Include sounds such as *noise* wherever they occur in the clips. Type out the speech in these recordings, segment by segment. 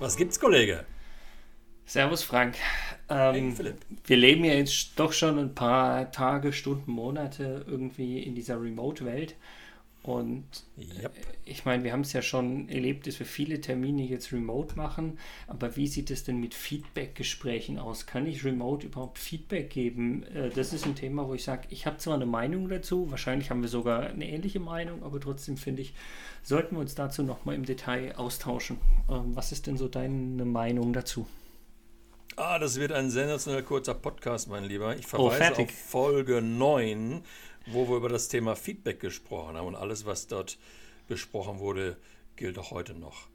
Was gibt's, Kollege? Servus, Frank. Ähm, Hey, Philipp. wir leben ja jetzt doch schon ein paar Tage, Stunden, Monate irgendwie in dieser Remote-Welt. Und Yep. ich meine, wir haben es ja schon erlebt, dass wir viele Termine jetzt remote machen. Aber wie sieht es denn mit Feedback-Gesprächen aus? Kann ich remote überhaupt Feedback geben? Äh, Das ist ein Thema, wo ich sage, ich habe zwar eine Meinung dazu, wahrscheinlich haben wir sogar eine ähnliche Meinung, aber trotzdem finde ich, sollten wir uns dazu nochmal im Detail austauschen. Ähm, Was ist denn so deine Meinung dazu? Ah, das wird ein sensationell kurzer Podcast, mein Lieber. Ich Oh, verweise fertig. auf Folge 9, wo wir über das Thema Feedback gesprochen haben. Und alles, was dort besprochen wurde, gilt auch heute noch.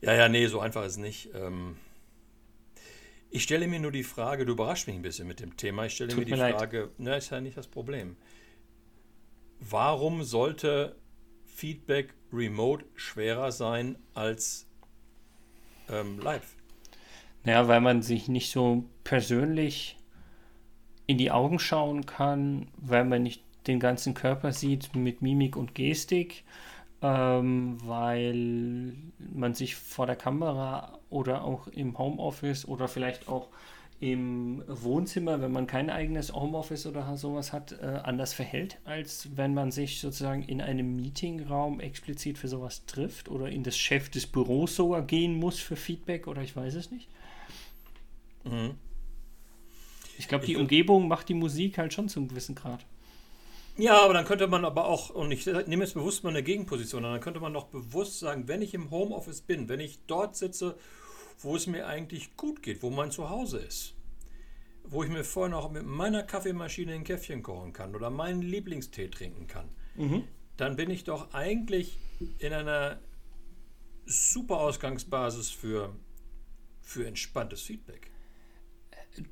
Ja, ja, nee, so einfach ist es nicht. Ähm, ich stelle mir nur die Frage, du überraschst mich ein bisschen mit dem Thema. Ich stelle Tut mir die mir leid. Frage, na, ist ja nicht das Problem. Warum sollte Feedback remote schwerer sein als ähm, live? Naja, weil man sich nicht so persönlich in die Augen schauen kann, weil man nicht den ganzen Körper sieht mit Mimik und Gestik, ähm, weil man sich vor der Kamera oder auch im Homeoffice oder vielleicht auch im Wohnzimmer, wenn man kein eigenes Homeoffice oder sowas hat, äh, anders verhält, als wenn man sich sozusagen in einem Meetingraum explizit für sowas trifft oder in das Chef des Büros sogar gehen muss für Feedback oder ich weiß es nicht. Mhm. Ich glaube, die Umgebung macht die Musik halt schon zu einem gewissen Grad. Ja, aber dann könnte man aber auch, und ich nehme jetzt bewusst mal eine Gegenposition, an, dann könnte man doch bewusst sagen, wenn ich im Homeoffice bin, wenn ich dort sitze, wo es mir eigentlich gut geht, wo mein Zuhause ist, wo ich mir vorher noch mit meiner Kaffeemaschine ein Käffchen kochen kann oder meinen Lieblingstee trinken kann, dann bin ich doch eigentlich in einer super Ausgangsbasis für, für entspanntes Feedback.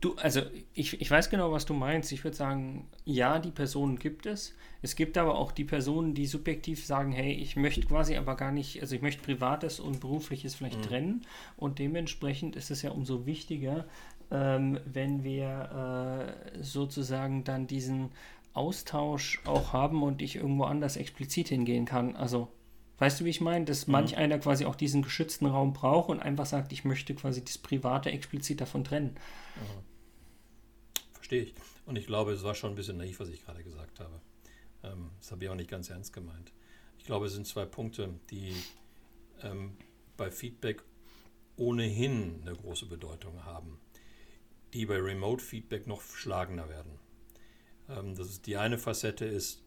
Du, also ich, ich weiß genau, was du meinst. Ich würde sagen, ja, die Personen gibt es. Es gibt aber auch die Personen, die subjektiv sagen, hey, ich möchte quasi aber gar nicht, also ich möchte Privates und Berufliches vielleicht trennen. Und dementsprechend ist es ja umso wichtiger, ähm, wenn wir äh, sozusagen dann diesen Austausch auch haben und ich irgendwo anders explizit hingehen kann. Also Weißt du, wie ich meine? Dass manch einer quasi auch diesen geschützten Raum braucht und einfach sagt, ich möchte quasi das Private explizit davon trennen. Verstehe ich. Und ich glaube, es war schon ein bisschen naiv, was ich gerade gesagt habe. Ähm, das habe ich auch nicht ganz ernst gemeint. Ich glaube, es sind zwei Punkte, die ähm, bei Feedback ohnehin eine große Bedeutung haben, die bei Remote Feedback noch schlagender werden. Ähm, das ist die eine Facette ist,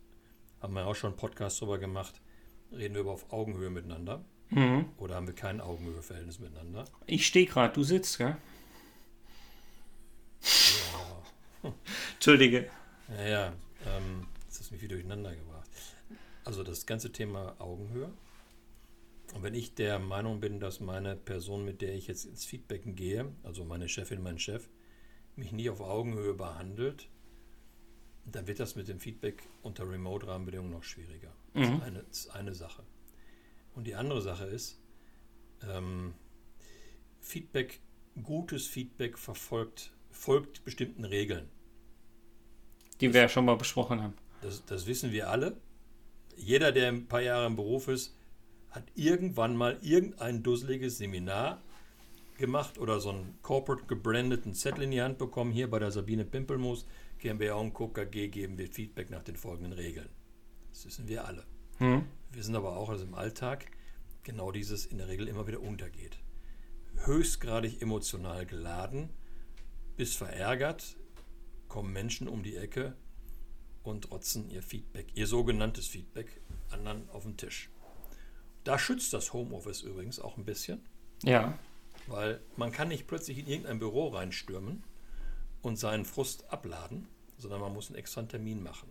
haben wir auch schon einen Podcast darüber gemacht, reden wir über auf Augenhöhe miteinander Mhm. oder haben wir kein Augenhöheverhältnis miteinander? Ich stehe gerade, du sitzt, gell? *laughs* Entschuldige. Ja, ja, ähm, jetzt hast du mich wieder durcheinander gebracht. Also das ganze Thema Augenhöhe. Und wenn ich der Meinung bin, dass meine Person, mit der ich jetzt ins Feedbacken gehe, also meine Chefin, mein Chef, mich nie auf Augenhöhe behandelt, dann wird das mit dem Feedback unter Remote-Rahmenbedingungen noch schwieriger. Das, ist eine, das ist eine Sache. Und die andere Sache ist, ähm, Feedback, gutes Feedback verfolgt, folgt bestimmten Regeln. Die wir ja schon mal besprochen haben. Das, das wissen wir alle. Jeder, der ein paar Jahre im Beruf ist, hat irgendwann mal irgendein dusseliges Seminar gemacht oder so einen corporate gebrandeten Zettel in die Hand bekommen. Hier bei der Sabine Pimpelmus, GmbH und Co. KG geben wir Feedback nach den folgenden Regeln. Das wissen wir alle. Hm? Wir wissen aber auch, dass im Alltag genau dieses in der Regel immer wieder untergeht. Höchstgradig emotional geladen, bis verärgert, kommen Menschen um die Ecke und rotzen ihr Feedback, ihr sogenanntes Feedback, anderen auf den Tisch. Da schützt das Homeoffice übrigens auch ein bisschen, Ja. weil man kann nicht plötzlich in irgendein Büro reinstürmen und seinen Frust abladen, sondern man muss einen extra Termin machen.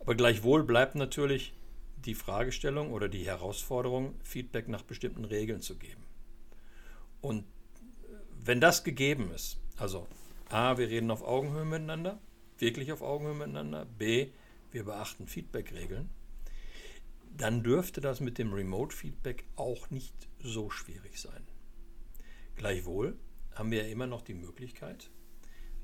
Aber gleichwohl bleibt natürlich die Fragestellung oder die Herausforderung, Feedback nach bestimmten Regeln zu geben. Und wenn das gegeben ist, also A, wir reden auf Augenhöhe miteinander, wirklich auf Augenhöhe miteinander, B, wir beachten Feedback-Regeln, dann dürfte das mit dem Remote-Feedback auch nicht so schwierig sein. Gleichwohl haben wir ja immer noch die Möglichkeit,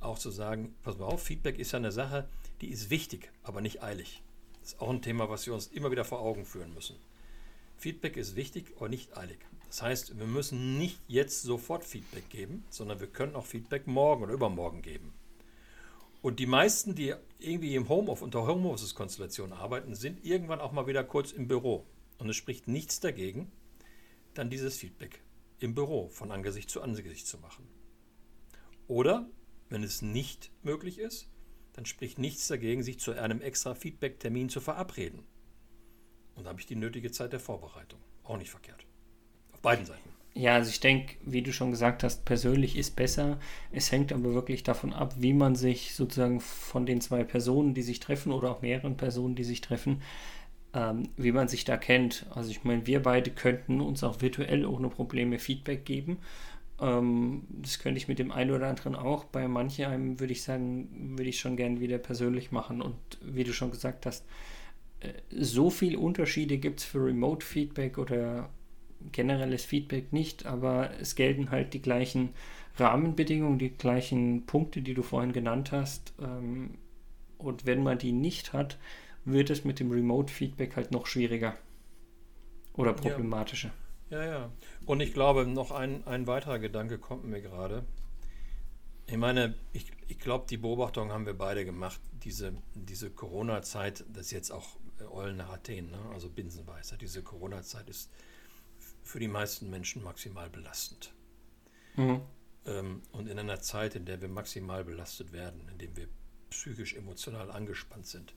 auch zu sagen, pass mal auf, Feedback ist ja eine Sache, die ist wichtig, aber nicht eilig. Das ist auch ein Thema, was wir uns immer wieder vor Augen führen müssen. Feedback ist wichtig, aber nicht eilig. Das heißt, wir müssen nicht jetzt sofort Feedback geben, sondern wir können auch Feedback morgen oder übermorgen geben. Und die meisten, die irgendwie im Homeoffice unter Homeoffice-Konstellation arbeiten, sind irgendwann auch mal wieder kurz im Büro. Und es spricht nichts dagegen, dann dieses Feedback im Büro von Angesicht zu Angesicht zu machen. Oder, wenn es nicht möglich ist, dann spricht nichts dagegen, sich zu einem extra Feedback-Termin zu verabreden. Und da habe ich die nötige Zeit der Vorbereitung. Auch nicht verkehrt. Auf beiden Seiten. Ja, also ich denke, wie du schon gesagt hast, persönlich ist besser. Es hängt aber wirklich davon ab, wie man sich sozusagen von den zwei Personen, die sich treffen oder auch mehreren Personen, die sich treffen, ähm, wie man sich da kennt. Also ich meine, wir beide könnten uns auch virtuell ohne Probleme Feedback geben. Ähm, das könnte ich mit dem einen oder anderen auch. Bei manchem würde ich sagen, würde ich schon gern wieder persönlich machen. Und wie du schon gesagt hast, äh, so viele Unterschiede gibt es für Remote-Feedback oder generelles Feedback nicht, aber es gelten halt die gleichen Rahmenbedingungen, die gleichen Punkte, die du vorhin genannt hast. Ähm, und wenn man die nicht hat, wird es mit dem Remote-Feedback halt noch schwieriger oder problematischer. Ja, ja. ja. Und ich glaube, noch ein, ein weiterer Gedanke kommt mir gerade. Ich meine, ich, ich glaube, die Beobachtung haben wir beide gemacht. Diese, diese Corona-Zeit, das ist jetzt auch Eulen nach Athen, ne? also Binsenweisheit, diese Corona-Zeit ist für die meisten Menschen maximal belastend. Mhm. Ähm, und in einer Zeit, in der wir maximal belastet werden, in der wir psychisch, emotional angespannt sind,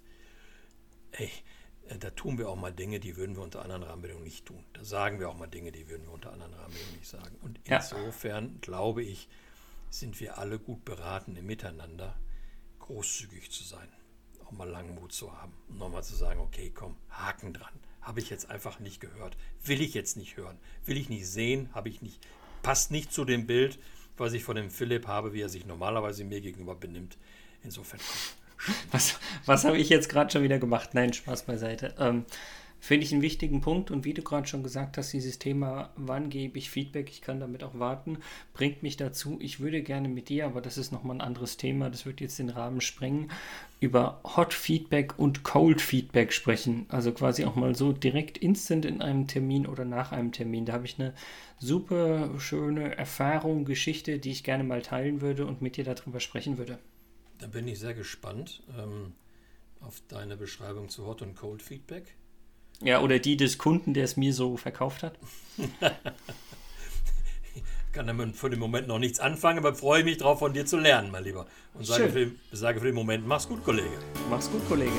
ey, äh, da tun wir auch mal Dinge, die würden wir unter anderen Rahmenbedingungen nicht tun. Da sagen wir auch mal Dinge, die würden wir unter anderen Rahmenbedingungen nicht sagen. Und ja. insofern glaube ich, sind wir alle gut beraten, im Miteinander großzügig zu sein, auch mal Langmut zu haben und nochmal zu sagen, okay, komm, Haken dran. Habe ich jetzt einfach nicht gehört. Will ich jetzt nicht hören. Will ich nicht sehen. Habe ich nicht. Passt nicht zu dem Bild, was ich von dem Philipp habe, wie er sich normalerweise mir gegenüber benimmt. Insofern, komm, was, was habe ich jetzt gerade schon wieder gemacht? Nein, Spaß beiseite. Ähm, Finde ich einen wichtigen Punkt und wie du gerade schon gesagt hast, dieses Thema, wann gebe ich Feedback, ich kann damit auch warten, bringt mich dazu, ich würde gerne mit dir, aber das ist nochmal ein anderes Thema, das wird jetzt den Rahmen sprengen, über Hot Feedback und Cold Feedback sprechen. Also quasi auch mal so direkt instant in einem Termin oder nach einem Termin. Da habe ich eine super schöne Erfahrung, Geschichte, die ich gerne mal teilen würde und mit dir darüber sprechen würde. Da bin ich sehr gespannt ähm, auf deine Beschreibung zu Hot und Cold Feedback. Ja, oder die des Kunden, der es mir so verkauft hat. ich *laughs* kann damit für den Moment noch nichts anfangen, aber freue mich darauf, von dir zu lernen, mein Lieber. Und sage für, sage für den Moment, mach's gut, Kollege. Mach's gut, Kollege.